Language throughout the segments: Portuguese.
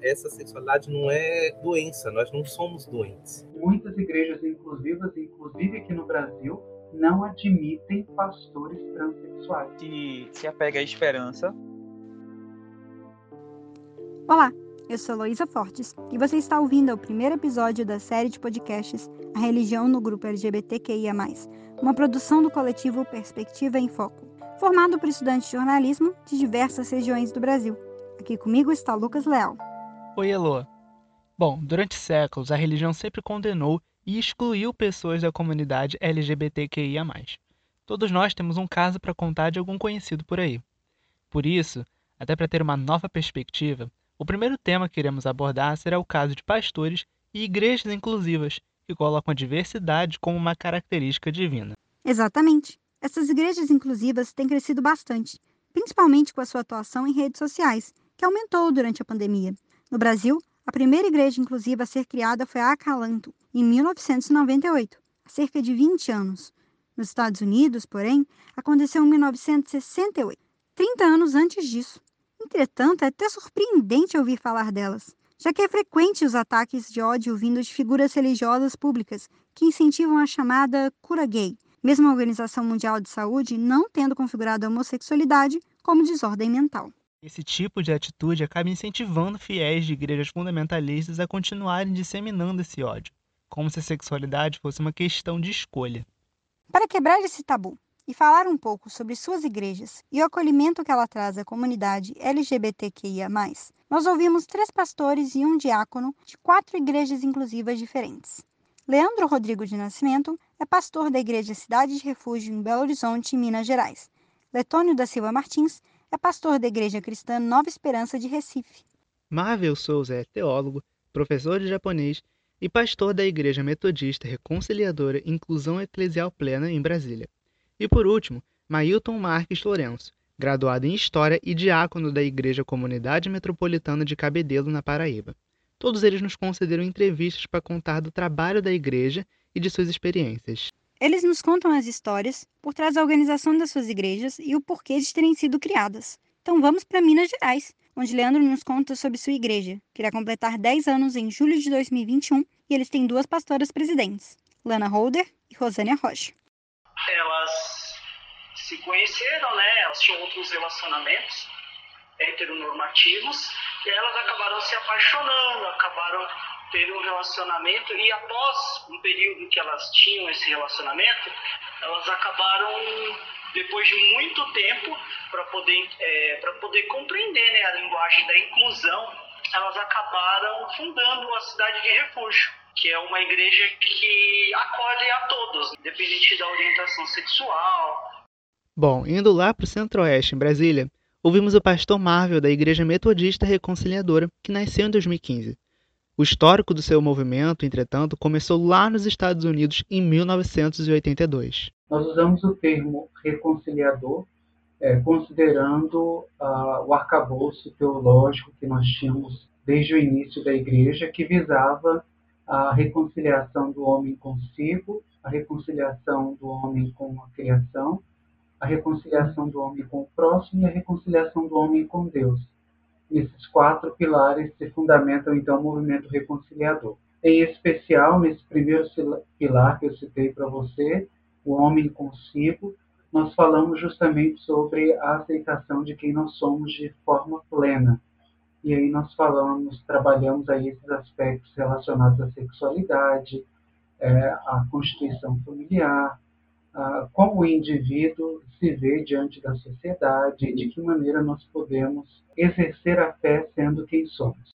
essa sexualidade não é doença, nós não somos doentes. Muitas igrejas inclusivas, inclusive aqui no Brasil, não admitem pastores transexuais. Que se apega à esperança. Olá, eu sou Luísa Fortes e você está ouvindo o primeiro episódio da série de podcasts A Religião no Grupo LGBTQIA+, uma produção do coletivo Perspectiva em Foco, formado por estudantes de jornalismo de diversas regiões do Brasil. Aqui comigo está Lucas Leal. Oi, Elô. Bom, durante séculos, a religião sempre condenou e excluiu pessoas da comunidade LGBTQIA. Todos nós temos um caso para contar de algum conhecido por aí. Por isso, até para ter uma nova perspectiva, o primeiro tema que iremos abordar será o caso de pastores e igrejas inclusivas, que colocam a diversidade como uma característica divina. Exatamente. Essas igrejas inclusivas têm crescido bastante, principalmente com a sua atuação em redes sociais, que aumentou durante a pandemia. No Brasil, a primeira igreja inclusiva a ser criada foi a Acalanto, em 1998, há cerca de 20 anos. Nos Estados Unidos, porém, aconteceu em 1968, 30 anos antes disso. Entretanto, é até surpreendente ouvir falar delas, já que é frequente os ataques de ódio vindo de figuras religiosas públicas que incentivam a chamada cura gay, mesmo a Organização Mundial de Saúde não tendo configurado a homossexualidade como desordem mental. Esse tipo de atitude acaba incentivando fiéis de igrejas fundamentalistas a continuarem disseminando esse ódio, como se a sexualidade fosse uma questão de escolha. Para quebrar esse tabu e falar um pouco sobre suas igrejas e o acolhimento que ela traz à comunidade LGBTQIA, nós ouvimos três pastores e um diácono de quatro igrejas inclusivas diferentes. Leandro Rodrigo de Nascimento é pastor da Igreja Cidade de Refúgio em Belo Horizonte, Minas Gerais. Letônio da Silva Martins é pastor da Igreja Cristã Nova Esperança de Recife. Marvel Souza é teólogo, professor de japonês e pastor da Igreja Metodista Reconciliadora Inclusão Eclesial Plena em Brasília. E por último, Mailton Marques Lourenço, graduado em História e diácono da Igreja Comunidade Metropolitana de Cabedelo, na Paraíba. Todos eles nos concederam entrevistas para contar do trabalho da igreja e de suas experiências. Eles nos contam as histórias por trás da organização das suas igrejas e o porquê de terem sido criadas. Então vamos para Minas Gerais, onde Leandro nos conta sobre sua igreja, que irá completar 10 anos em julho de 2021 e eles têm duas pastoras presidentes, Lana Holder e Rosânia Rocha. Elas se conheceram, né? Elas tinham outros relacionamentos heteronormativos e elas acabaram se apaixonando, acabaram ter um relacionamento e após um período que elas tinham esse relacionamento, elas acabaram depois de muito tempo para poder é, para poder compreender né, a linguagem da inclusão, elas acabaram fundando a cidade de refúgio, que é uma igreja que acolhe a todos, independente da orientação sexual. Bom, indo lá para o Centro-Oeste, em Brasília, ouvimos o pastor Marvel da Igreja Metodista Reconciliadora, que nasceu em 2015. O histórico do seu movimento, entretanto, começou lá nos Estados Unidos em 1982. Nós usamos o termo reconciliador é, considerando ah, o arcabouço teológico que nós tínhamos desde o início da igreja, que visava a reconciliação do homem consigo, a reconciliação do homem com a criação, a reconciliação do homem com o próximo e a reconciliação do homem com Deus. Nesses quatro pilares se fundamentam então o movimento reconciliador. Em especial, nesse primeiro pilar que eu citei para você, o homem consigo, nós falamos justamente sobre a aceitação de quem nós somos de forma plena. E aí nós falamos, trabalhamos aí esses aspectos relacionados à sexualidade, é, à constituição familiar, ah, como o indivíduo se vê diante da sociedade e de que maneira nós podemos exercer a fé sendo quem somos.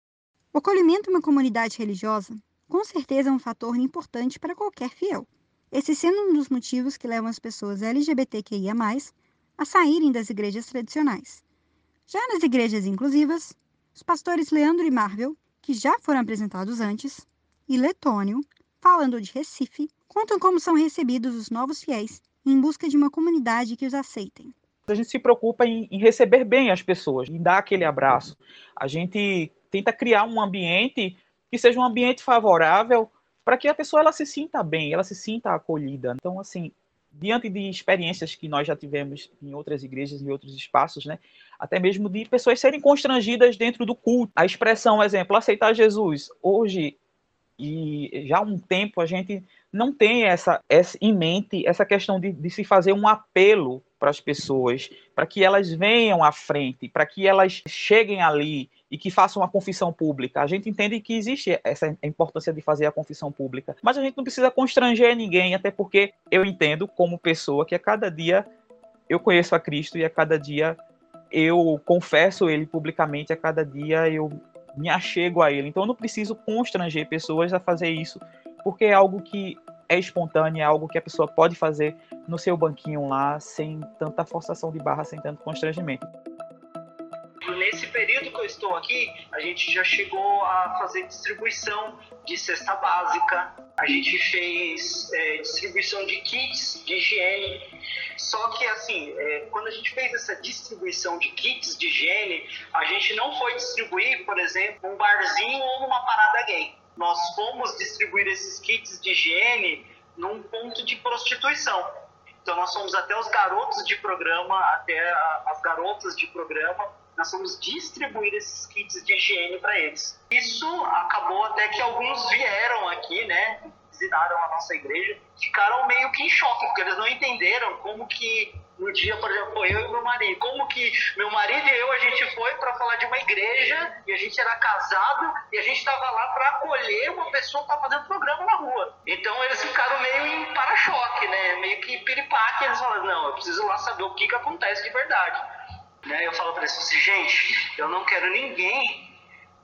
O acolhimento em uma comunidade religiosa, com certeza, é um fator importante para qualquer fiel. Esse sendo um dos motivos que levam as pessoas LGBTQIA+, a saírem das igrejas tradicionais. Já nas igrejas inclusivas, os pastores Leandro e Marvel, que já foram apresentados antes, e Letônio, falando de Recife, contam como são recebidos os novos fiéis em busca de uma comunidade que os aceitem. A gente se preocupa em, em receber bem as pessoas, em dar aquele abraço. A gente tenta criar um ambiente que seja um ambiente favorável para que a pessoa ela se sinta bem, ela se sinta acolhida. Então, assim, diante de experiências que nós já tivemos em outras igrejas, em outros espaços, né? Até mesmo de pessoas serem constrangidas dentro do culto. A expressão, exemplo, aceitar Jesus. Hoje, e já há um tempo, a gente não tem essa, essa em mente essa questão de, de se fazer um apelo para as pessoas, para que elas venham à frente, para que elas cheguem ali e que façam a confissão pública. A gente entende que existe essa importância de fazer a confissão pública, mas a gente não precisa constranger ninguém, até porque eu entendo como pessoa que a cada dia eu conheço a Cristo e a cada dia eu confesso ele publicamente, a cada dia eu me achego a ele. Então eu não preciso constranger pessoas a fazer isso, porque é algo que é espontâneo, é algo que a pessoa pode fazer no seu banquinho lá, sem tanta forçação de barra, sem tanto constrangimento. Nesse período que eu estou aqui, a gente já chegou a fazer distribuição de cesta básica, a gente fez é, distribuição de kits de higiene. Só que, assim, é, quando a gente fez essa distribuição de kits de higiene, a gente não foi distribuir, por exemplo, um barzinho ou numa parada gay nós fomos distribuir esses kits de higiene num ponto de prostituição. Então nós fomos até os garotos de programa, até as garotas de programa, nós fomos distribuir esses kits de higiene para eles. Isso acabou até que alguns vieram aqui, né, visitaram a nossa igreja, ficaram meio que em choque, porque eles não entenderam como que no dia, por exemplo, eu e meu marido. Como que meu marido e eu, a gente foi para falar de uma igreja e a gente era casado e a gente estava lá para acolher uma pessoa que estava fazendo programa na rua. Então eles ficaram meio em para-choque, né? Meio que piripaque. Eles falaram, não, eu preciso lá saber o que, que acontece de verdade. Né? Eu falo para eles assim, gente, eu não quero ninguém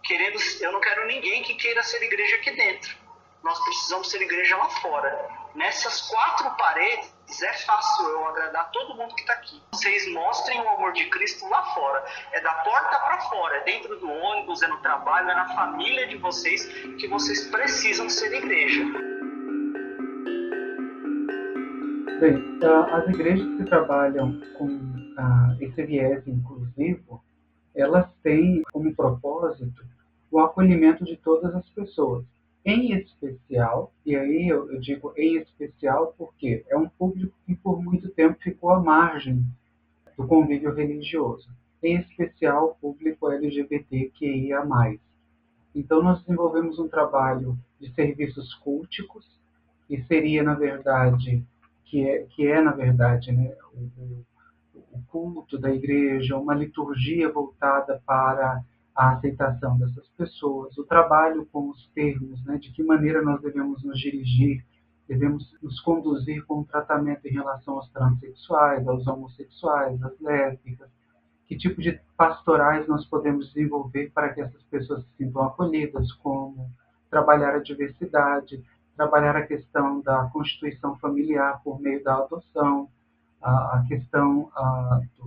querendo, eu não quero ninguém que queira ser igreja aqui dentro. Nós precisamos ser igreja lá fora nessas quatro paredes é fácil eu agradar todo mundo que está aqui. Vocês mostrem o amor de Cristo lá fora. É da porta para fora, é dentro do ônibus, é no trabalho, é na família de vocês que vocês precisam ser igreja. Bem, as igrejas que trabalham com esse viés inclusivo, elas têm como propósito o acolhimento de todas as pessoas em especial, e aí eu, digo em especial porque é um público que por muito tempo ficou à margem do convívio religioso, em especial o público LGBTQIA+. Então nós desenvolvemos um trabalho de serviços culticos, e seria na verdade que é, que é na verdade né, o, o culto da igreja, uma liturgia voltada para a aceitação dessas pessoas, o trabalho com os termos, né, de que maneira nós devemos nos dirigir, devemos nos conduzir com o tratamento em relação aos transexuais, aos homossexuais, às lésbicas, que tipo de pastorais nós podemos desenvolver para que essas pessoas se sintam acolhidas, como trabalhar a diversidade, trabalhar a questão da constituição familiar por meio da adoção, a, questão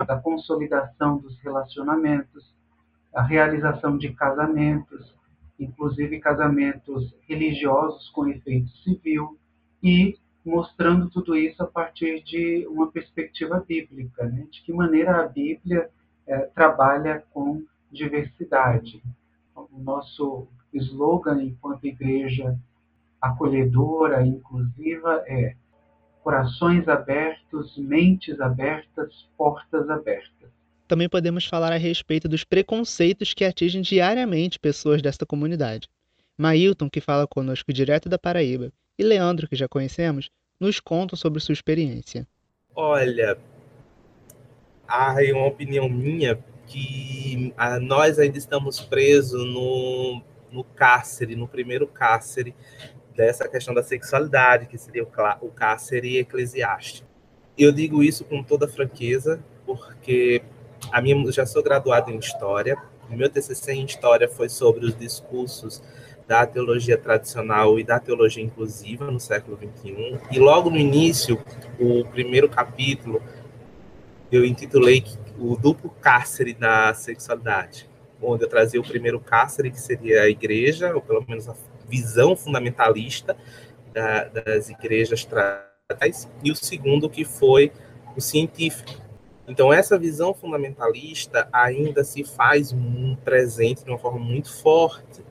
da consolidação dos relacionamentos, a realização de casamentos, inclusive casamentos religiosos com efeito civil, e mostrando tudo isso a partir de uma perspectiva bíblica, né? de que maneira a Bíblia é, trabalha com diversidade. O nosso slogan enquanto igreja acolhedora, inclusiva, é corações abertos, mentes abertas, portas abertas também podemos falar a respeito dos preconceitos que atingem diariamente pessoas desta comunidade. Mailton, que fala conosco direto da Paraíba, e Leandro, que já conhecemos, nos contam sobre sua experiência. Olha, há uma opinião minha que ah, nós ainda estamos presos no, no cárcere, no primeiro cárcere dessa questão da sexualidade, que seria o, o cárcere eclesiástico. Eu digo isso com toda franqueza, porque a minha, já sou graduado em História. O meu TCC em História foi sobre os discursos da teologia tradicional e da teologia inclusiva no século XXI. E logo no início, o primeiro capítulo, eu intitulei o duplo cárcere da sexualidade, onde eu trazia o primeiro cárcere, que seria a igreja, ou pelo menos a visão fundamentalista da, das igrejas tradicionais, e o segundo, que foi o científico, então, essa visão fundamentalista ainda se faz presente de uma forma muito forte.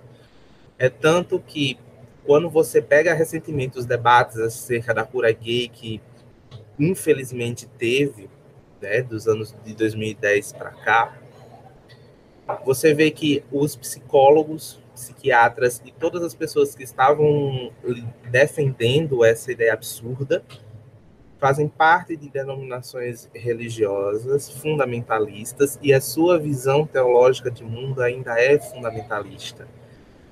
É tanto que, quando você pega recentemente os debates acerca da cura gay, que infelizmente teve, né, dos anos de 2010 para cá, você vê que os psicólogos, psiquiatras e todas as pessoas que estavam defendendo essa ideia absurda fazem parte de denominações religiosas fundamentalistas e a sua visão teológica de mundo ainda é fundamentalista,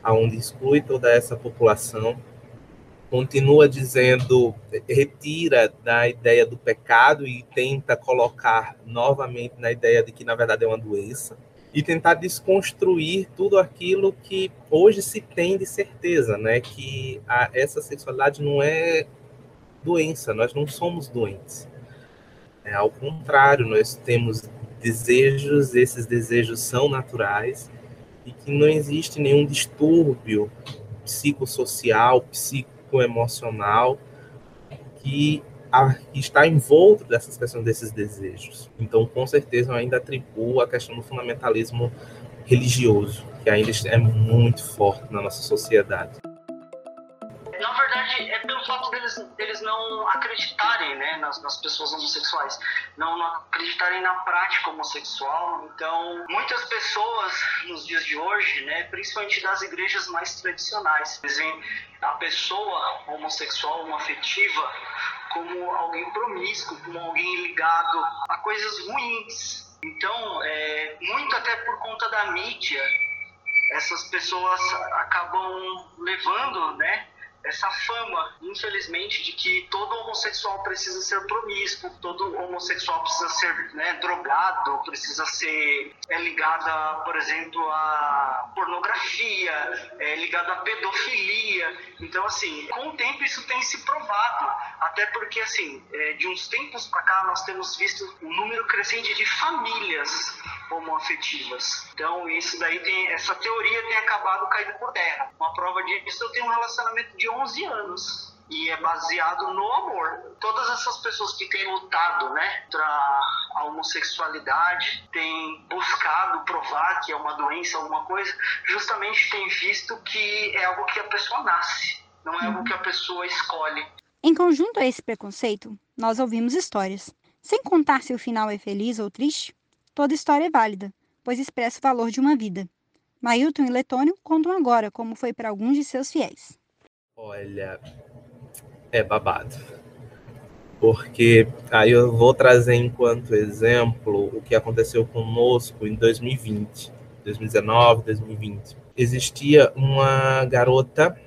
aonde exclui toda essa população, continua dizendo, retira da ideia do pecado e tenta colocar novamente na ideia de que na verdade é uma doença e tentar desconstruir tudo aquilo que hoje se tem de certeza, né, que a, essa sexualidade não é doença, nós não somos doentes. É, ao contrário, nós temos desejos, esses desejos são naturais e que não existe nenhum distúrbio psicossocial, psicoemocional que, está envolto dessas questões desses desejos. Então, com certeza, eu ainda atribuo a questão do fundamentalismo religioso, que ainda é muito forte na nossa sociedade verdade, é pelo fato deles, deles não acreditarem né, nas, nas pessoas homossexuais, não, não acreditarem na prática homossexual. Então, muitas pessoas nos dias de hoje, né, principalmente das igrejas mais tradicionais, veem a pessoa homossexual, homoafetiva, como alguém promíscuo, como alguém ligado a coisas ruins. Então, é, muito até por conta da mídia, essas pessoas acabam levando, né, essa fama, infelizmente, de que todo homossexual precisa ser promíscuo, todo homossexual precisa ser né, drogado, precisa ser é ligado, por exemplo, a pornografia, é ligado à pedofilia. Então, assim, com o tempo isso tem se provado, até porque, assim, é, de uns tempos para cá nós temos visto um número crescente de famílias homoafetivas. Então, isso daí tem, essa teoria tem acabado caindo por terra. Uma prova disso, eu tenho um relacionamento de 11 anos e é baseado no amor. Todas essas pessoas que têm lutado, né, contra a homossexualidade, têm buscado provar que é uma doença, alguma coisa, justamente têm visto que é algo que a pessoa nasce, não é algo que a pessoa escolhe. Em conjunto a esse preconceito, nós ouvimos histórias. Sem contar se o final é feliz ou triste, toda história é válida, pois expressa o valor de uma vida. Mailton e Letônio contam agora como foi para alguns de seus fiéis. Olha, é babado. Porque aí eu vou trazer enquanto exemplo o que aconteceu conosco em 2020, 2019, 2020. Existia uma garota,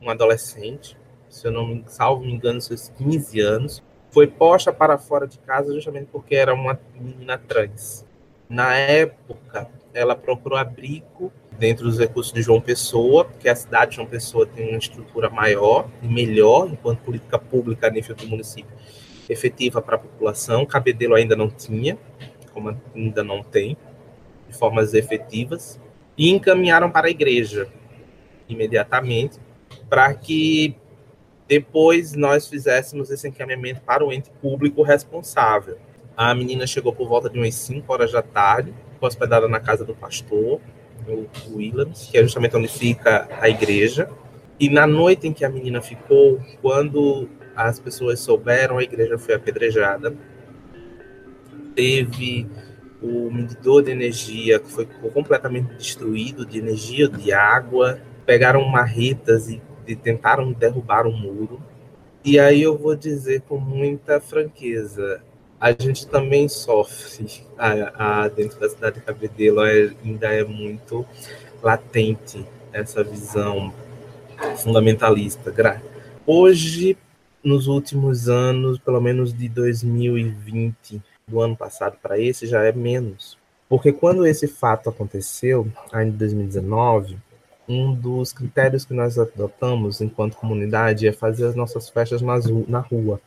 uma adolescente, se eu não me salvo me engano, seus 15 anos, foi posta para fora de casa justamente porque era uma menina trans. Na época, ela procurou abrigo dentro dos recursos de João Pessoa, porque a cidade de João Pessoa tem uma estrutura maior e melhor, enquanto política pública a nível do município efetiva para a população. Cabedelo ainda não tinha, como ainda não tem, de formas efetivas, e encaminharam para a igreja imediatamente, para que depois nós fizéssemos esse encaminhamento para o ente público responsável. A menina chegou por volta de umas 5 horas da tarde, foi hospedada na casa do pastor, o Williams, que é justamente onde fica a igreja. E na noite em que a menina ficou, quando as pessoas souberam, a igreja foi apedrejada. Teve o medidor de energia que foi completamente destruído, de energia, de água. Pegaram marretas e, e tentaram derrubar o um muro. E aí eu vou dizer com muita franqueza, a gente também sofre a, a, dentro da cidade de Cabedelo é, ainda é muito latente essa visão fundamentalista. Hoje, nos últimos anos, pelo menos de 2020, do ano passado para esse, já é menos. Porque quando esse fato aconteceu, ainda em 2019, um dos critérios que nós adotamos enquanto comunidade é fazer as nossas festas na rua,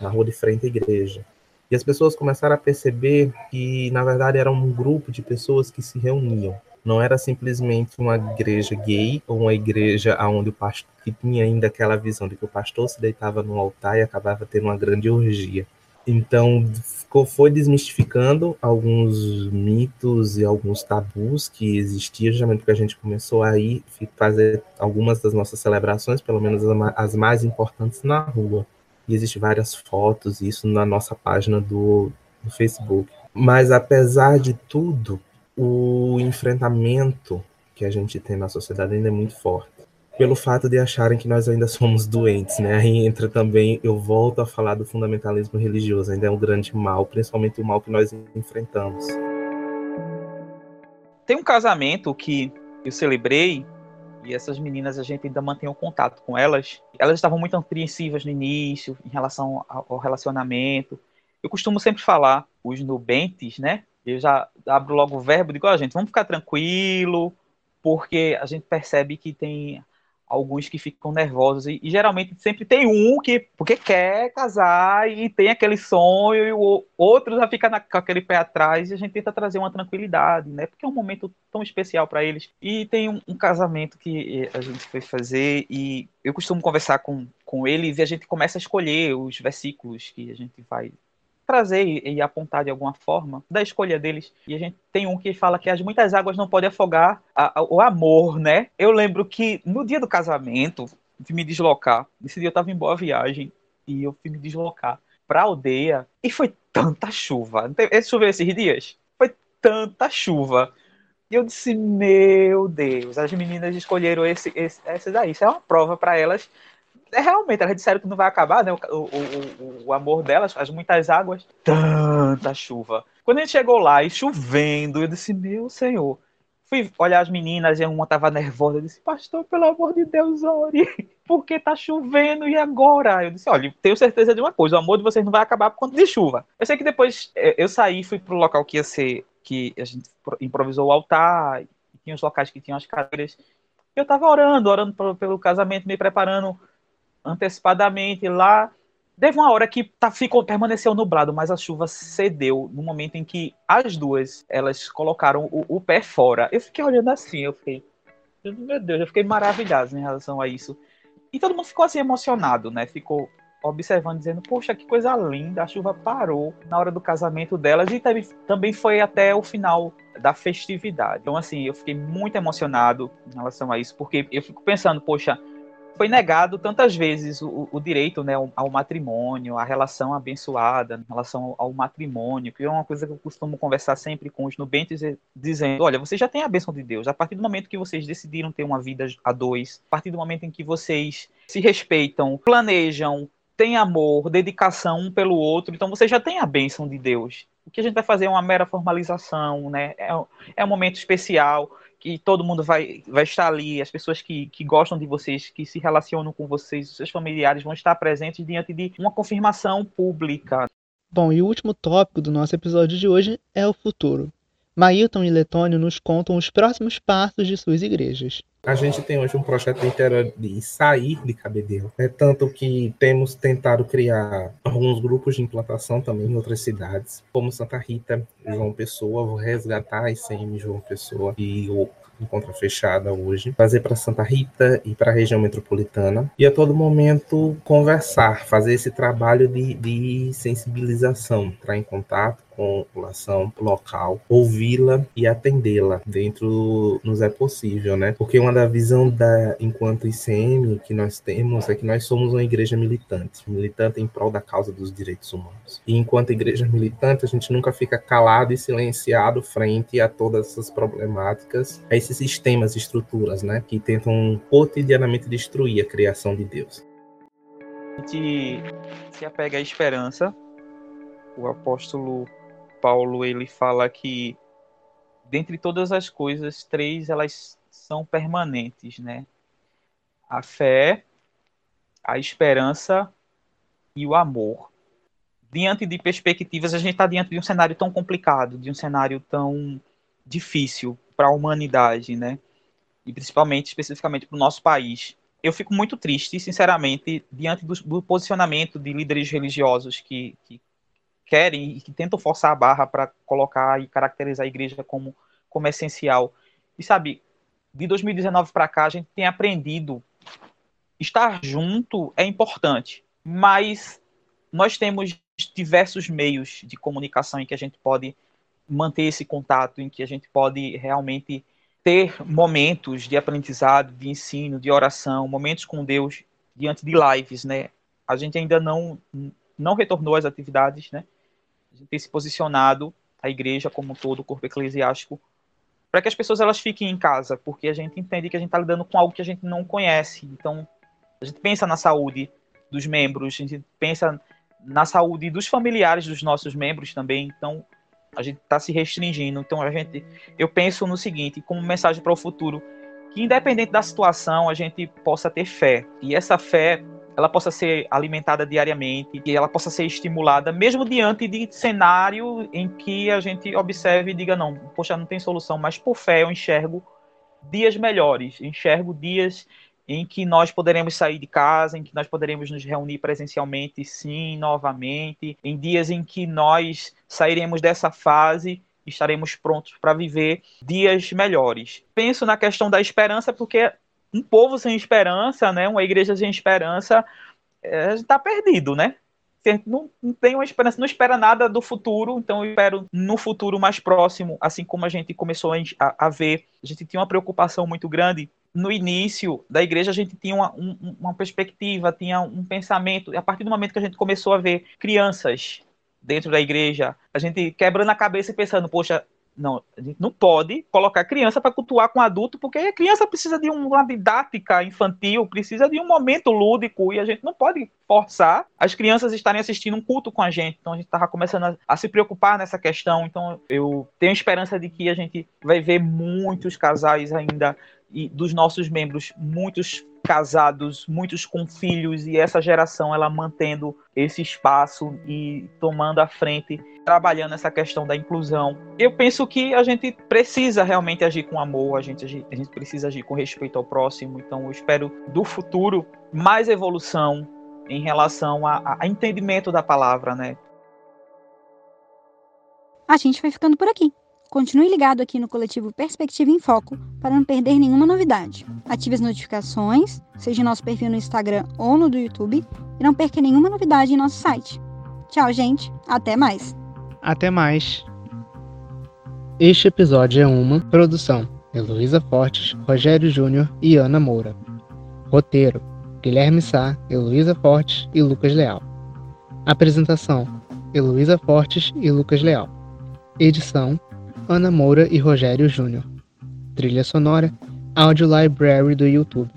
na rua de frente à igreja. E as pessoas começaram a perceber que, na verdade, era um grupo de pessoas que se reuniam. Não era simplesmente uma igreja gay ou uma igreja onde o pastor que tinha ainda aquela visão de que o pastor se deitava no altar e acabava tendo uma grande orgia. Então, foi desmistificando alguns mitos e alguns tabus que existiam, justamente porque a gente começou a ir fazer algumas das nossas celebrações, pelo menos as mais importantes, na rua. e existem várias fotos, isso na nossa página do, do Facebook. Mas apesar de tudo, o enfrentamento que a gente tem na sociedade ainda é muito forte. Pelo fato de acharem que nós ainda somos doentes, né? Aí entra também, eu volto a falar do fundamentalismo religioso, ainda é um grande mal, principalmente o mal que nós enfrentamos. Tem um casamento que eu celebrei e essas meninas a gente ainda mantém o um contato com elas. Elas estavam muito apreensivas no início em relação ao relacionamento. Eu costumo sempre falar os nubentes, né? Eu já abro logo o verbo, digo, ó, oh, gente, vamos ficar tranquilo, porque a gente percebe que tem alguns que ficam nervosos e, e, geralmente sempre tem um que porque quer casar e tem aquele sonho e o outro já fica na, com aquele pé atrás e a gente tenta trazer uma tranquilidade, né? Porque é um momento tão especial para eles. E tem um, um, casamento que a gente foi fazer e eu costumo conversar com, com eles e a gente começa a escolher os versículos que a gente vai trazer e, e, apontar de alguma forma da escolha deles. E a gente tem um que fala que as muitas águas não podem afogar a, a, o amor, né? Eu lembro que no dia do casamento, de me deslocar, nesse dia eu estava em boa viagem e eu fui me deslocar para a aldeia e foi tanta chuva. Choveu esses dias? Foi tanta chuva. E eu disse, meu Deus, as meninas escolheram esse, esse, esse daí. Isso é uma prova para elas é, realmente, elas disseram que não vai acabar, né? O, o, o, o, amor delas, as muitas águas, tanta chuva. Quando a gente chegou lá e chovendo, eu disse, meu senhor. Fui olhar as meninas e uma tava nervosa. Eu disse, pastor, pelo amor de Deus, ore. Porque tá chovendo e agora? Eu disse, olha, tenho certeza de uma coisa: o amor de vocês não vai acabar por conta de chuva. Eu sei que depois é, eu saí, fui pro local que ia ser, que a gente improvisou o altar, tinha os locais que tinham as cadeiras. Eu tava orando, orando pelo casamento, me preparando antecipadamente lá. Teve uma hora que tá, ficou, permaneceu nublado, mas a chuva cedeu no momento em que as duas elas colocaram o, o pé fora. Eu fiquei olhando assim, eu fiquei, meu Deus, eu fiquei maravilhado em relação a isso. E todo mundo ficou assim emocionado, né? Ficou observando, dizendo, poxa, que coisa linda, a chuva parou na hora do casamento delas e também, foi até o final da festividade. Então, assim, eu fiquei muito emocionado em relação a isso, porque eu fico pensando, poxa, foi negado tantas vezes o, o direito né, ao, matrimônio, a relação abençoada em relação ao, ao, matrimônio, que é uma coisa que eu costumo conversar sempre com os nubentes, dizendo: olha, vocês já têm a bênção de Deus. A partir do momento que vocês decidiram ter uma vida a dois, a partir do momento em que vocês se respeitam, planejam, têm amor, dedicação um pelo outro, então você já tem a bênção de Deus. O que a gente vai fazer é uma mera formalização, né? É, é um momento especial que todo mundo vai, vai estar ali, as pessoas que, que gostam de vocês, que se relacionam com vocês, os seus familiares vão estar presentes diante de uma confirmação pública. Bom, e o último tópico do nosso episódio de hoje é o futuro. Mailton e Letônio nos contam os próximos passos de suas igrejas. A gente tem hoje um projeto inteiro de sair de Cabedelo, é tanto que temos tentado criar alguns grupos de implantação também em outras cidades, como Santa Rita, João Pessoa, vou resgatar a ICM João Pessoa e o encontra fechada hoje, fazer para Santa Rita e para a região metropolitana. E a todo momento conversar, fazer esse trabalho de, de sensibilização, entrar em contato população local, ouvi-la e atendê-la dentro nos é possível, né? Porque uma da visão da enquanto ICM que nós temos é que nós somos uma igreja militante, militante em prol da causa dos direitos humanos. E enquanto igreja militante, a gente nunca fica calado e silenciado frente a todas essas problemáticas, a esses sistemas estruturas, né, que tentam cotidianamente destruir a criação de Deus. A gente se apega à esperança. O apóstolo Paulo ele fala que dentre todas as coisas, três elas são permanentes, né? A fé, a esperança e o amor. Diante de perspectivas, a gente está diante de um cenário tão complicado, de um cenário tão difícil para a humanidade, né? E principalmente, especificamente para o nosso país. Eu fico muito triste, sinceramente, diante do, do posicionamento de líderes religiosos que, que querem e que tentam forçar a barra para colocar e caracterizar a igreja como, como essencial. E sabe, de 2019 para cá, a gente tem aprendido estar junto é importante, mas nós temos diversos meios de comunicação em que a gente pode manter esse contato, em que a gente pode realmente ter momentos de aprendizado, de ensino, de oração, momentos com Deus diante de lives, né? a gente ainda não, não retornou às atividades, né? A gente tem se posicionado, a igreja como um todo, o corpo eclesiástico, para que as pessoas elas fiquem em casa, porque a gente entende que a gente está lidando com algo que a gente não conhece. Então, a gente pensa na saúde dos membros, a gente pensa na saúde dos familiares dos nossos membros também. Então, a gente está se restringindo. Então, a gente, eu penso no seguinte, como mensagem para o futuro, que independente da situação, a gente possa ter fé. E essa fé ela possa ser alimentada diariamente e ela possa ser estimulada, mesmo diante de cenário em que a gente observe e diga, não, poxa, não tem solução, mas por fé eu enxergo dias melhores, enxergo dias em que nós poderemos sair de casa, em que nós poderemos nos reunir presencialmente, sim, novamente, em dias em que nós sairemos dessa fase estaremos prontos para viver dias melhores. Penso na questão da esperança porque um povo sem esperança, né, uma igreja sem esperança, é, está perdido, né? Não, não tem uma esperança, não espera nada do futuro, então eu espero no futuro mais próximo, assim como a gente começou a, a ver, a gente tinha uma preocupação muito grande no início da igreja a gente tinha uma, um, uma perspectiva, tinha um pensamento, e a partir do momento que a gente começou a ver crianças dentro da igreja, a gente quebrando a cabeça e pensando, poxa, não, a gente não pode colocar criança para cultuar com adulto, porque a criança precisa de uma didática infantil, precisa de um momento lúdico, e a gente não pode forçar as crianças estarem assistindo um culto com a gente. Então a gente estava começando a, a, se preocupar nessa questão. Então eu tenho esperança de que a gente vai ver muitos casais ainda e dos nossos membros, muitos casados, muitos com filhos e essa geração ela mantendo esse espaço e tomando a frente, trabalhando essa questão da inclusão. Eu penso que a gente precisa realmente agir com amor, a gente, a gente precisa agir com respeito ao próximo. Então eu espero do futuro mais evolução em relação a, a entendimento da palavra, né? A gente vai ficando por aqui. Continue ligado aqui no coletivo Perspectiva em Foco para não perder nenhuma novidade. Ative as notificações, seja nosso perfil no Instagram ou no do YouTube, e não perca nenhuma novidade em nosso site. Tchau, gente. Até mais. Até mais. Este episódio é uma produção Heloísa Fortes, Rogério Júnior e Ana Moura. Roteiro: Guilherme Sá, Heloísa Fortes e Lucas Leal. Apresentação: Heloísa Fortes e Lucas Leal. Edição: Ana Moura e Rogério Júnior. Trilha sonora, Audio Library do YouTube.